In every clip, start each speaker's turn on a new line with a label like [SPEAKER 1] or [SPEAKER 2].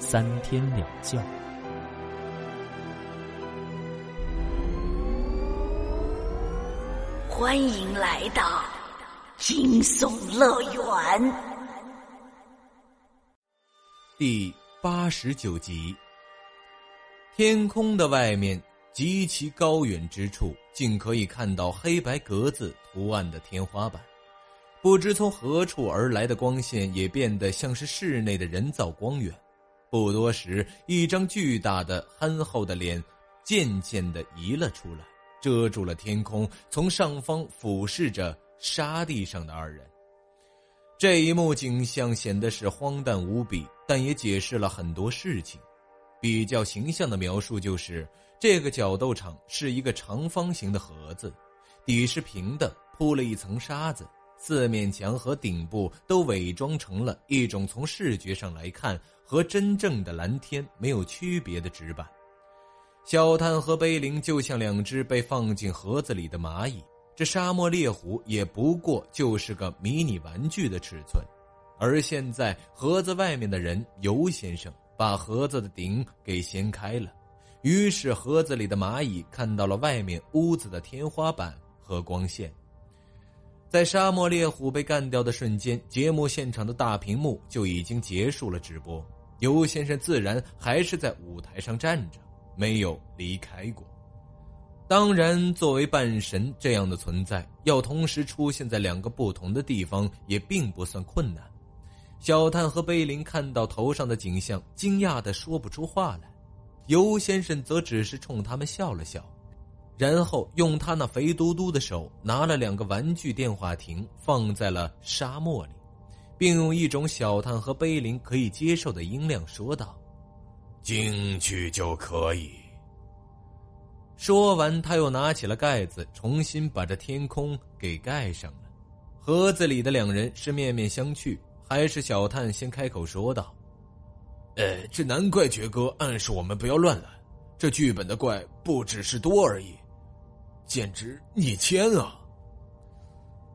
[SPEAKER 1] 三天两觉。
[SPEAKER 2] 欢迎来到惊悚乐园
[SPEAKER 3] 第八十九集。天空的外面。极其高远之处，竟可以看到黑白格子图案的天花板。不知从何处而来的光线，也变得像是室内的人造光源。不多时，一张巨大的、憨厚的脸渐渐的移了出来，遮住了天空，从上方俯视着沙地上的二人。这一幕景象显得是荒诞无比，但也解释了很多事情。比较形象的描述就是。这个角斗场是一个长方形的盒子，底是平的，铺了一层沙子，四面墙和顶部都伪装成了一种从视觉上来看和真正的蓝天没有区别的纸板。小探和碑林就像两只被放进盒子里的蚂蚁，这沙漠猎虎也不过就是个迷你玩具的尺寸。而现在，盒子外面的人尤先生把盒子的顶给掀开了。于是，盒子里的蚂蚁看到了外面屋子的天花板和光线。在沙漠猎虎被干掉的瞬间，节目现场的大屏幕就已经结束了直播。尤先生自然还是在舞台上站着，没有离开过。当然，作为半神这样的存在，要同时出现在两个不同的地方也并不算困难。小探和贝林看到头上的景象，惊讶的说不出话来。尤先生则只是冲他们笑了笑，然后用他那肥嘟嘟的手拿了两个玩具电话亭放在了沙漠里，并用一种小探和碑林可以接受的音量说道：“
[SPEAKER 4] 进去就可以。”
[SPEAKER 3] 说完，他又拿起了盖子，重新把这天空给盖上了。盒子里的两人是面面相觑，还是小探先开口说道？
[SPEAKER 4] 呃，这难怪爵哥暗示我们不要乱来。这剧本的怪不只是多而已，简直逆天啊！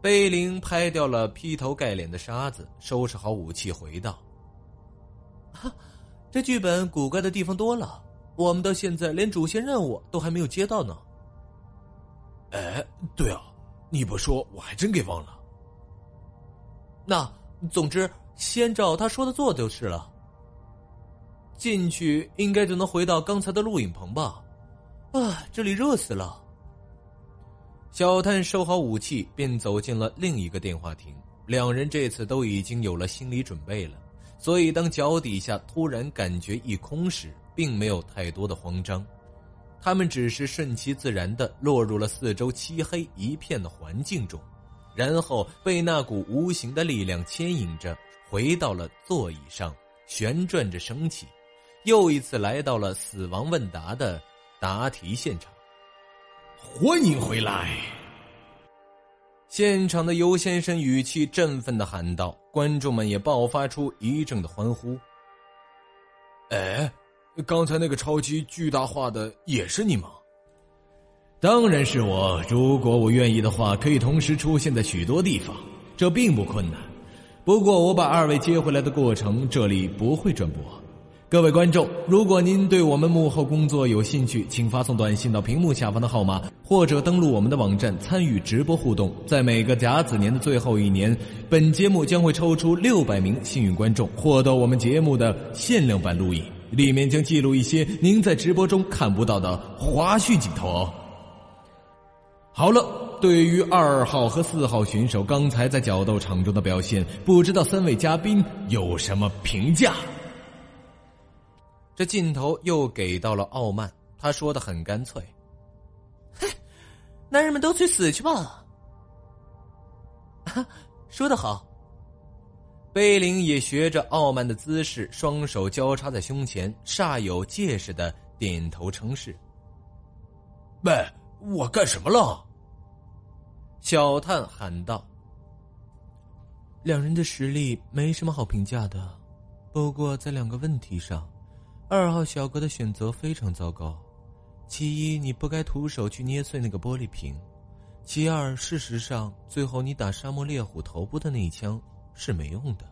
[SPEAKER 3] 碑林拍掉了劈头盖脸的沙子，收拾好武器，回道：“哈，这剧本古怪的地方多了，我们到现在连主线任务都还没有接到呢。”
[SPEAKER 4] 哎，对啊，你不说我还真给忘了。
[SPEAKER 3] 那总之，先照他说的做就是了。进去应该就能回到刚才的录影棚吧？啊，这里热死了。小探收好武器，便走进了另一个电话亭。两人这次都已经有了心理准备了，所以当脚底下突然感觉一空时，并没有太多的慌张。他们只是顺其自然的落入了四周漆黑一片的环境中，然后被那股无形的力量牵引着，回到了座椅上，旋转着升起。又一次来到了死亡问答的答题现场，
[SPEAKER 4] 欢迎回来！
[SPEAKER 3] 现场的尤先生语气振奋的喊道，观众们也爆发出一阵的欢呼。
[SPEAKER 4] 哎，刚才那个超级巨大化的也是你吗？
[SPEAKER 5] 当然是我。如果我愿意的话，可以同时出现在许多地方，这并不困难。不过我把二位接回来的过程，这里不会转播。各位观众，如果您对我们幕后工作有兴趣，请发送短信到屏幕下方的号码，或者登录我们的网站参与直播互动。在每个甲子年的最后一年，本节目将会抽出六百名幸运观众，获得我们节目的限量版录影，里面将记录一些您在直播中看不到的花絮镜头。好了，对于二号和四号选手刚才在角斗场中的表现，不知道三位嘉宾有什么评价？
[SPEAKER 3] 这劲头又给到了傲慢，他说的很干脆：“嘿，男人们都去死去吧！” 说得好。碑林也学着傲慢的姿势，双手交叉在胸前，煞有介事的点头称是。
[SPEAKER 5] 喂，我干什么了？
[SPEAKER 3] 小探喊道。两人的实力没什么好评价的，不过在两个问题上，二号小哥的选择非常糟糕。其一，你不该徒手去捏碎那个玻璃瓶；其二，事实上，最后你打沙漠猎虎头部的那一枪是没用的。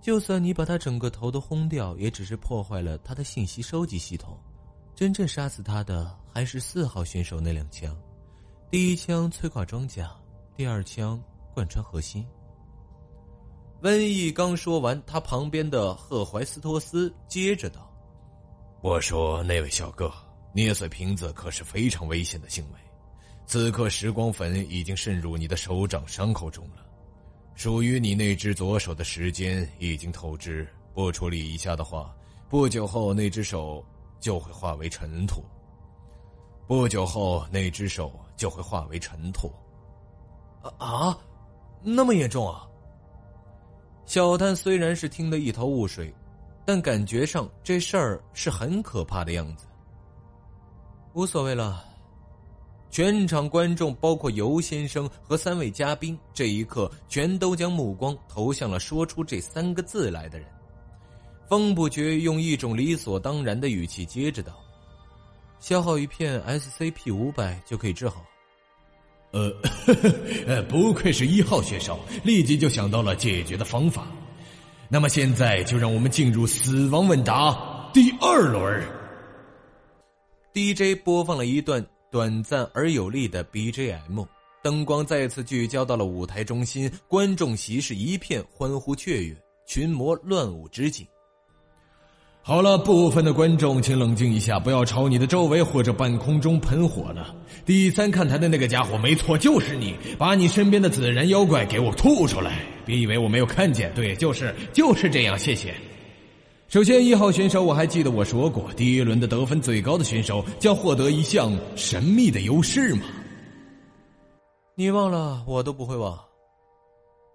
[SPEAKER 3] 就算你把他整个头都轰掉，也只是破坏了他的信息收集系统。真正杀死他的还是四号选手那两枪，第一枪摧垮装甲，第二枪贯穿核心。瘟疫刚说完，他旁边的赫怀斯托斯接着道：“
[SPEAKER 5] 我说，那位小哥，捏碎瓶子可是非常危险的行为。此刻，时光粉已经渗入你的手掌伤口中了，属于你那只左手的时间已经透支。不处理一下的话，不久后那只手就会化为尘土。不久后，那只手就会化为尘土。
[SPEAKER 3] 啊啊，那么严重啊！”小丹虽然是听得一头雾水，但感觉上这事儿是很可怕的样子。无所谓了，全场观众包括尤先生和三位嘉宾，这一刻全都将目光投向了说出这三个字来的人。风不觉用一种理所当然的语气接着道：“消耗一片 SCP 五百就可以治好。”
[SPEAKER 5] 呃，呃，不愧是一号选手，立即就想到了解决的方法。那么现在就让我们进入死亡问答第二轮。
[SPEAKER 3] DJ 播放了一段短暂而有力的 BGM，灯光再次聚焦到了舞台中心，观众席是一片欢呼雀跃，群魔乱舞之景。
[SPEAKER 5] 好了，部分的观众，请冷静一下，不要朝你的周围或者半空中喷火了。第三看台的那个家伙，没错，就是你，把你身边的紫然妖怪给我吐出来！别以为我没有看见，对，就是就是这样，谢谢。首先，一号选手，我还记得我说过，第一轮的得分最高的选手将获得一项神秘的优势吗？
[SPEAKER 3] 你忘了，我都不会忘。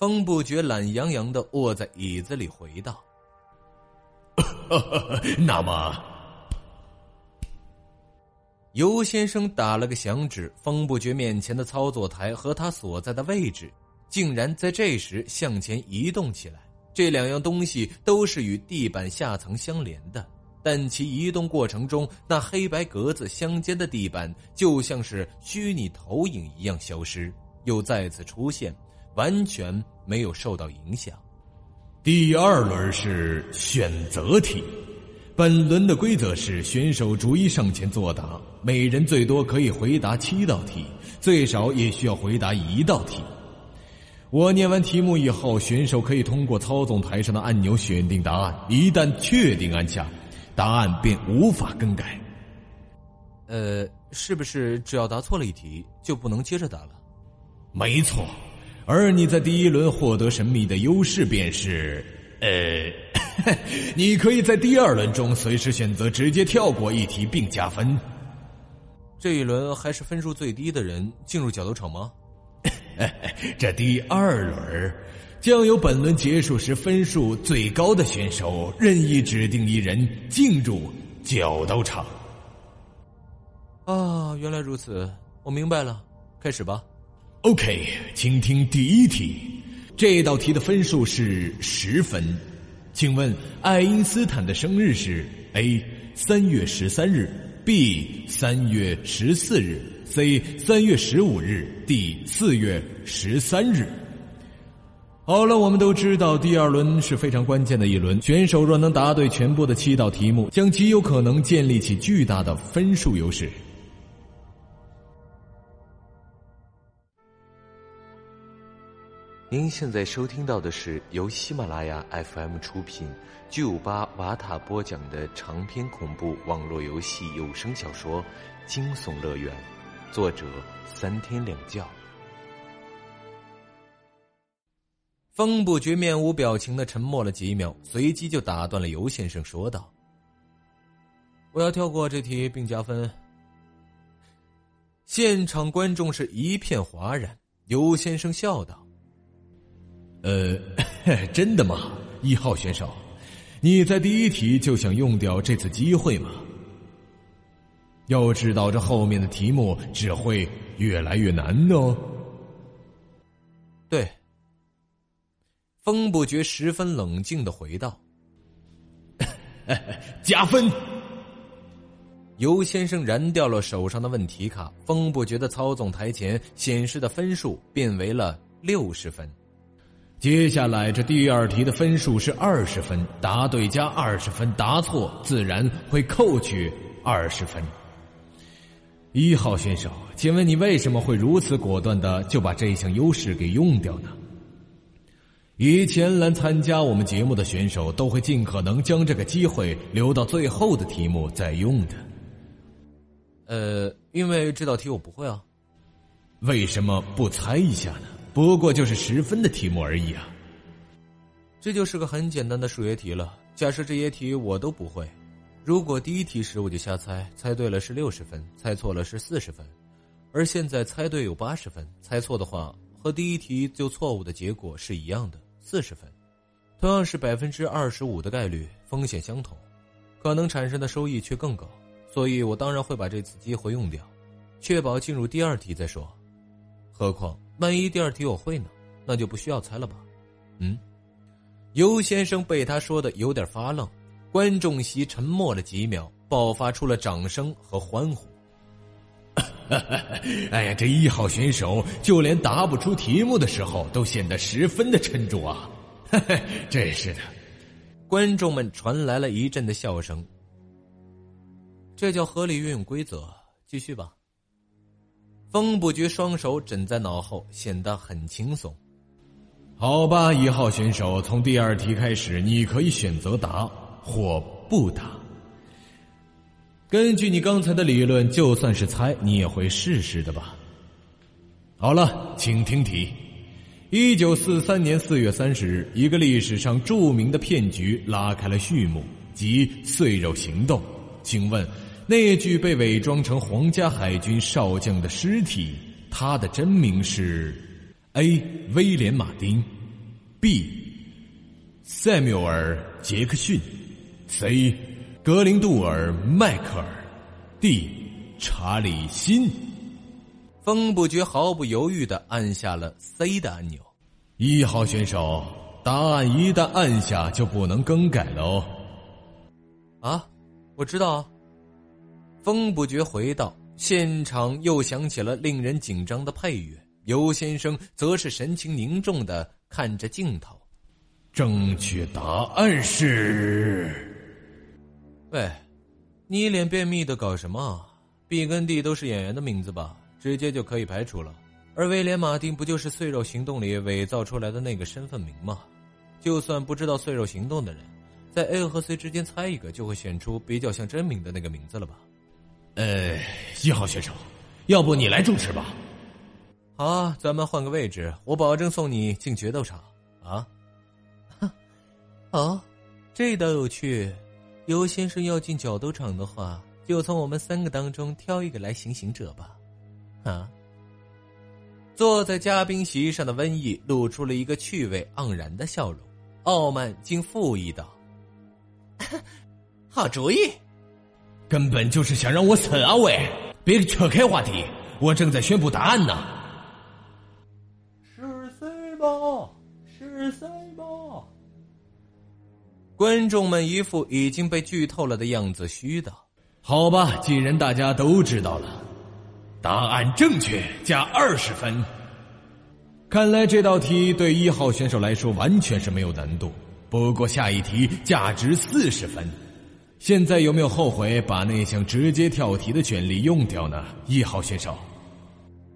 [SPEAKER 3] 风不觉懒洋洋的卧在椅子里回道。
[SPEAKER 5] 那么，
[SPEAKER 3] 尤先生打了个响指，风不觉面前的操作台和他所在的位置，竟然在这时向前移动起来。这两样东西都是与地板下层相连的，但其移动过程中，那黑白格子相间的地板就像是虚拟投影一样消失，又再次出现，完全没有受到影响。
[SPEAKER 5] 第二轮是选择题，本轮的规则是选手逐一上前作答，每人最多可以回答七道题，最少也需要回答一道题。我念完题目以后，选手可以通过操纵台上的按钮选定答案，一旦确定按下，答案便无法更改。
[SPEAKER 3] 呃，是不是只要答错了一题就不能接着答了？
[SPEAKER 5] 没错。而你在第一轮获得神秘的优势，便是，呃，你可以在第二轮中随时选择直接跳过一题并加分。
[SPEAKER 3] 这一轮还是分数最低的人进入角斗场吗？
[SPEAKER 5] 这第二轮将由本轮结束时分数最高的选手任意指定一人进入角斗场。
[SPEAKER 3] 啊，原来如此，我明白了，开始吧。
[SPEAKER 5] OK，请听第一题，这道题的分数是十分，请问爱因斯坦的生日是 A 三月十三日，B 三月十四日，C 三月十五日，D 四月十三日。好了，我们都知道第二轮是非常关键的一轮，选手若能答对全部的七道题目，将极有可能建立起巨大的分数优势。
[SPEAKER 4] 您现在收听到的是由喜马拉雅 FM 出品、巨五八瓦塔播讲的长篇恐怖网络游戏有声小说《惊悚乐园》，作者三天两觉。
[SPEAKER 3] 风不觉面无表情的沉默了几秒，随即就打断了尤先生，说道：“我要跳过这题并加分。”现场观众是一片哗然。尤先生笑道。
[SPEAKER 5] 呃，真的吗？一号选手，你在第一题就想用掉这次机会吗？要知道，这后面的题目只会越来越难哦。
[SPEAKER 3] 对，风不觉十分冷静的回道：“
[SPEAKER 5] 加分。”
[SPEAKER 3] 尤先生燃掉了手上的问题卡，风不觉的操纵台前显示的分数变为了六十分。
[SPEAKER 5] 接下来这第二题的分数是二十分，答对加二十分，答错自然会扣去二十分。一号选手，请问你为什么会如此果断的就把这一项优势给用掉呢？以前来参加我们节目的选手都会尽可能将这个机会留到最后的题目再用的。
[SPEAKER 3] 呃，因为这道题我不会啊。
[SPEAKER 5] 为什么不猜一下呢？不过就是十分的题目而已啊。
[SPEAKER 3] 这就是个很简单的数学题了。假设这些题我都不会，如果第一题时我就瞎猜，猜对了是六十分，猜错了是四十分，而现在猜对有八十分，猜错的话和第一题就错误的结果是一样的，四十分，同样是百分之二十五的概率，风险相同，可能产生的收益却更高。所以我当然会把这次机会用掉，确保进入第二题再说。何况万一第二题我会呢？那就不需要猜了吧？嗯，尤先生被他说的有点发愣，观众席沉默了几秒，爆发出了掌声和欢呼。
[SPEAKER 5] 哎呀，这一号选手就连答不出题目的时候都显得十分的沉着啊！真是的，
[SPEAKER 3] 观众们传来了一阵的笑声。这叫合理运用规则。继续吧。风不觉双手枕在脑后，显得很轻松。
[SPEAKER 5] 好吧，一号选手，从第二题开始，你可以选择答或不答。根据你刚才的理论，就算是猜，你也会试试的吧？好了，请听题：一九四三年四月三十日，一个历史上著名的骗局拉开了序幕，即碎肉行动。请问？那具被伪装成皇家海军少将的尸体，他的真名是 A. 威廉·马丁，B. 塞缪尔·杰克逊，C. 格林杜尔·迈克尔，D. 查理·辛。
[SPEAKER 3] 风不觉毫不犹豫的按下了 C 的按钮。
[SPEAKER 5] 一号选手，答案一旦按下就不能更改了哦。
[SPEAKER 3] 啊，我知道啊。风不觉回到：“现场又响起了令人紧张的配乐。尤先生则是神情凝重的看着镜头。
[SPEAKER 5] 正确答案是……
[SPEAKER 3] 喂，你一脸便秘的搞什么？B 跟 D 都是演员的名字吧？直接就可以排除了。而威廉·马丁不就是《碎肉行动》里伪造出来的那个身份名吗？就算不知道《碎肉行动》的人，在 A 和 C 之间猜一个，就会选出比较像真名的那个名字了吧？”
[SPEAKER 5] 呃，一号选手，要不你来主持吧？
[SPEAKER 3] 好啊，咱们换个位置，我保证送你进决斗场啊！哦，这倒有趣。尤先生要进角斗场的话，就从我们三个当中挑一个来行刑者吧。啊！坐在嘉宾席上的瘟疫露出了一个趣味盎然的笑容，傲慢竟附议道：“ 好主意。”
[SPEAKER 5] 根本就是想让我死啊！喂，别扯开话题，我正在宣布答案呢。
[SPEAKER 3] 是 C 吧？是 C 吧？观众们一副已经被剧透了的样子，虚道：“
[SPEAKER 5] 好吧，既然大家都知道了，答案正确，加二十分。看来这道题对一号选手来说完全是没有难度。不过下一题价值四十分。”现在有没有后悔把那项直接跳题的权利用掉呢？一号选手，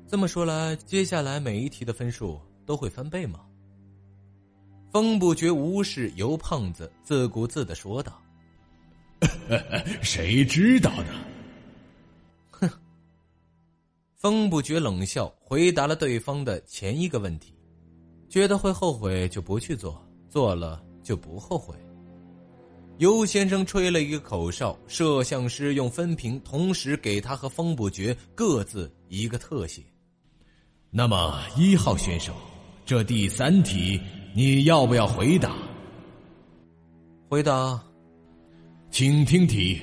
[SPEAKER 3] 这么说来，接下来每一题的分数都会翻倍吗？风不觉无视尤胖子自顾自的说道：“
[SPEAKER 5] 谁知道呢？”
[SPEAKER 3] 哼。风不觉冷笑，回答了对方的前一个问题：觉得会后悔就不去做，做了就不后悔。尤先生吹了一个口哨，摄像师用分屏同时给他和风不绝各自一个特写。
[SPEAKER 5] 那么一号选手，这第三题
[SPEAKER 3] 你要不要回答？
[SPEAKER 6] 回答，
[SPEAKER 3] 请听题：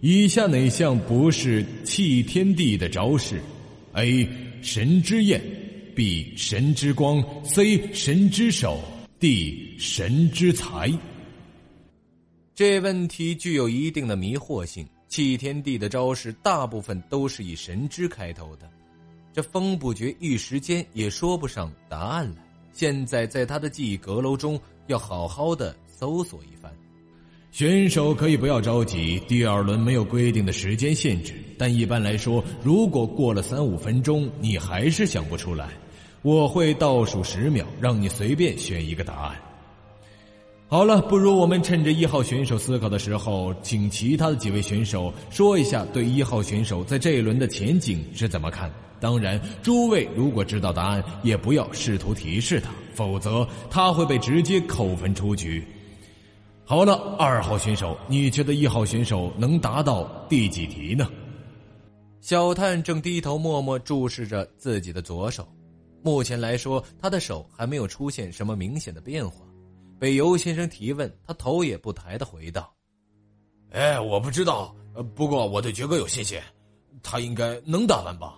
[SPEAKER 3] 以下哪项不是弃天地的招式？A. 神之焰，B. 神之光，C. 神之手，D. 神之才。
[SPEAKER 6] 这问题具有一定的迷惑性。弃天地的招式大部分都是以神之开头的，这风不觉一时间也说不上答案来。现在在他的记忆阁楼中，要好好的搜索一番。
[SPEAKER 3] 选手可以不要着急，第二轮没有规定的时间限制，但一般来说，如果过了三五分钟你还是想不出来，我会倒数十秒，让你随便选一个答案。好了，不如我们趁着一号选手思考的时候，请其他的几位选手说一下对一号选手在这一轮的前景是怎么看。当然，诸位如果知道答案，也不要试图提示他，否则他会被直接扣分出局。好了，二号选手，你觉得一号选手能达到第几题呢？
[SPEAKER 6] 小探正低头默默注视着自己的左手，目前来说，他的手还没有出现什么明显的变化。被尤先生提问，他头也不抬的回道：“
[SPEAKER 3] 哎，我不知道，不过我对爵哥有信心，他应该能打完吧。”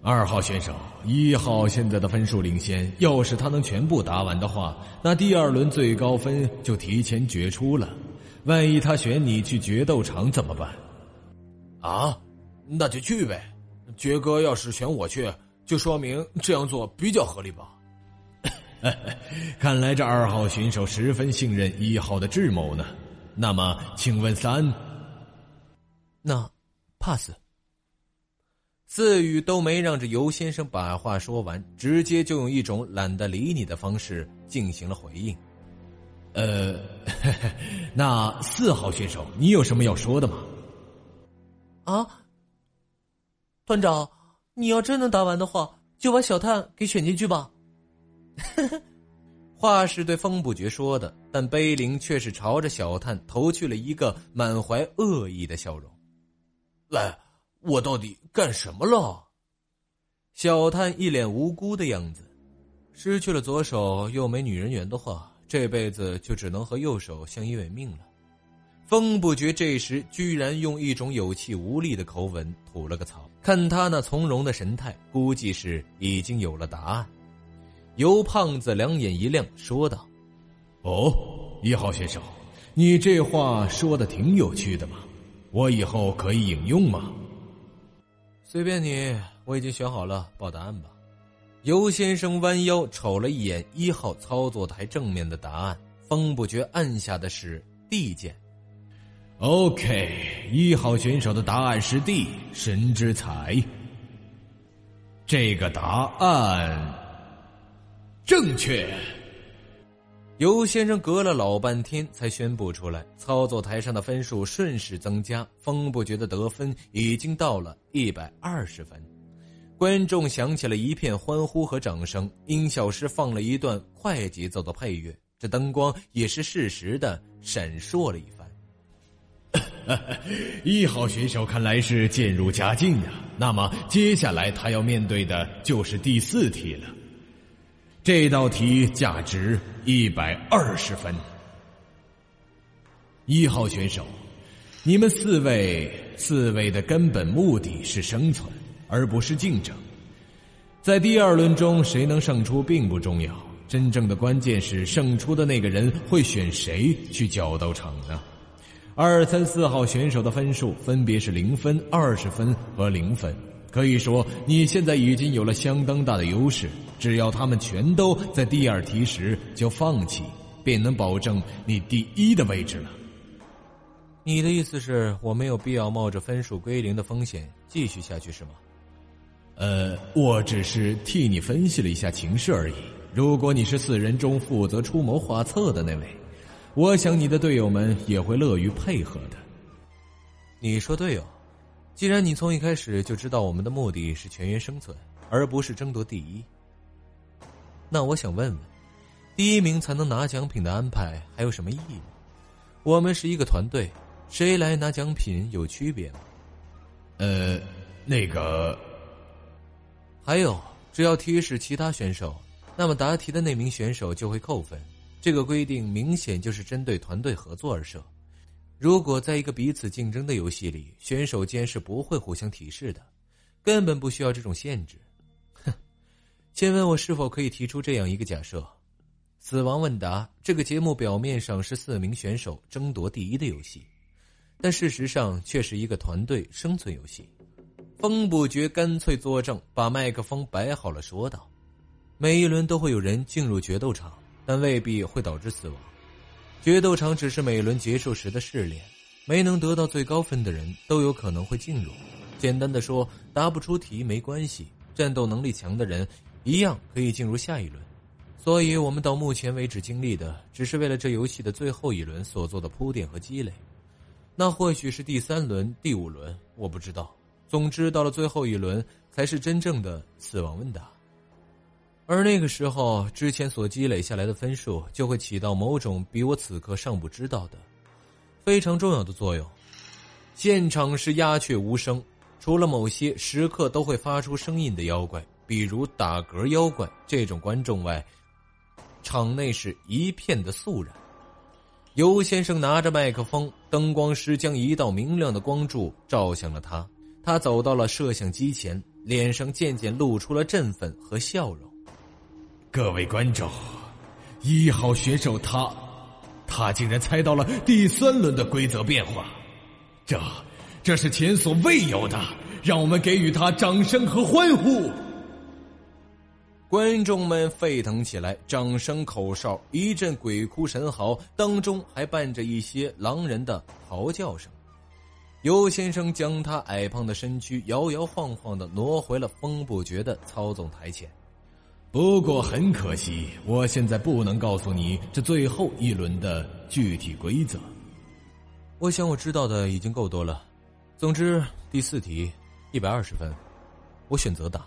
[SPEAKER 3] 二号选手，一号现在的分数领先，要是他能全部答完的话，那第二轮最高分就提前决出了。万一他选你去决斗场怎么办？
[SPEAKER 7] 啊，那就去呗。爵哥要是选我去，就说明这样做比较合理吧。
[SPEAKER 3] 看来这二号选手十分信任一号的智谋呢。那么，请问三？
[SPEAKER 6] 那，pass。四宇都没让这尤先生把话说完，直接就用一种懒得理你的方式进行了回应。
[SPEAKER 3] 呃，那四号选手，你有什么要说的吗？
[SPEAKER 8] 啊，团长，你要真能答完的话，就把小探给选进去吧。
[SPEAKER 6] 话是对风不觉说的，但碑林却是朝着小探投去了一个满怀恶意的笑容。
[SPEAKER 7] 来，我到底干什么了？
[SPEAKER 6] 小探一脸无辜的样子。失去了左手又没女人缘的话，这辈子就只能和右手相依为命了。风不觉这时居然用一种有气无力的口吻吐了个槽，看他那从容的神态，估计是已经有了答案。尤胖子两眼一亮，说道：“
[SPEAKER 3] 哦，一号选手，你这话说的挺有趣的嘛，我以后可以引用吗？”
[SPEAKER 6] 随便你，我已经选好了，报答案吧。尤先生弯腰瞅了一眼一号操作台正面的答案，风不觉按下的是 D 键。
[SPEAKER 3] OK，一号选手的答案是 D，神之才。这个答案。正确。
[SPEAKER 6] 尤先生隔了老半天才宣布出来，操作台上的分数顺势增加，风不觉的得分已经到了一百二十分。观众响起了一片欢呼和掌声，音效师放了一段快节奏的配乐，这灯光也是适时的闪烁了一番。
[SPEAKER 3] 一号选手看来是渐入佳境呀，那么接下来他要面对的就是第四题了。这道题价值一百二十分。一号选手，你们四位四位的根本目的是生存，而不是竞争。在第二轮中，谁能胜出并不重要，真正的关键是胜出的那个人会选谁去角斗场呢？二三四号选手的分数分别是零分、二十分和零分。可以说，你现在已经有了相当大的优势。只要他们全都在第二题时就放弃，便能保证你第一的位置了。
[SPEAKER 6] 你的意思是我没有必要冒着分数归零的风险继续下去，是吗？
[SPEAKER 3] 呃，我只是替你分析了一下情势而已。如果你是四人中负责出谋划策的那位，我想你的队友们也会乐于配合的。
[SPEAKER 6] 你说对哦。既然你从一开始就知道我们的目的是全员生存，而不是争夺第一，那我想问问，第一名才能拿奖品的安排还有什么意义？我们是一个团队，谁来拿奖品有区别吗？
[SPEAKER 3] 呃，那个，
[SPEAKER 6] 还有，只要提示其他选手，
[SPEAKER 3] 那么答题的那名选手就会扣分。这个规定明显就是针对团队合作而设。如果在一个彼此竞争的游戏里，选手间是不会互相提示的，根本不需要这种限制。先，问我是否可以提出这样一个假设？死亡问答这个节目表面上是四名选手争夺第一的游戏，但事实上却是一个团队生存游戏。风不绝干脆作证，把麦克风摆好了，说道：“每一轮都会有人进入决斗场，但未必会导致死亡。决斗场只是每轮结束时的试炼，没能得到最高分的人都有可能会进入。简单的说，答不出题没关系，战斗能力强的人一样可以进入下一轮。所以，我们到目前为止经历的，只是为了这游戏的最后一轮所做的铺垫和积累。那或许是第三轮、第五轮，我不知道。”总之，到了最后一轮才是真正的死亡问答，而那个时候，之前所积累下来的分数就会起到某种比我此刻尚不知道的非常重要的作用。现场是鸦雀无声，除了某些时刻都会发出声音的妖怪，比如打嗝妖怪这种观众外，场内是一片的肃然。尤先生拿着麦克风，灯光师将一道明亮的光柱照向了他。他走到了摄像机前，脸上渐渐露出了振奋和笑容。
[SPEAKER 5] 各位观众，一号选手他，他竟然猜到了第三轮的规则变化，这，这是前所未有的，让我们给予他掌声和欢呼。
[SPEAKER 3] 观众们沸腾起来，掌声、口哨，一阵鬼哭神嚎，当中还伴着一些狼人的嚎叫声。尤先生将他矮胖的身躯摇摇晃晃的挪回了风不绝的操纵台前。
[SPEAKER 5] 不过很可惜，我现在不能告诉你这最后一轮的具体规则。
[SPEAKER 3] 我想我知道的已经够多了。总之，第四题，一百二十分，我选择答。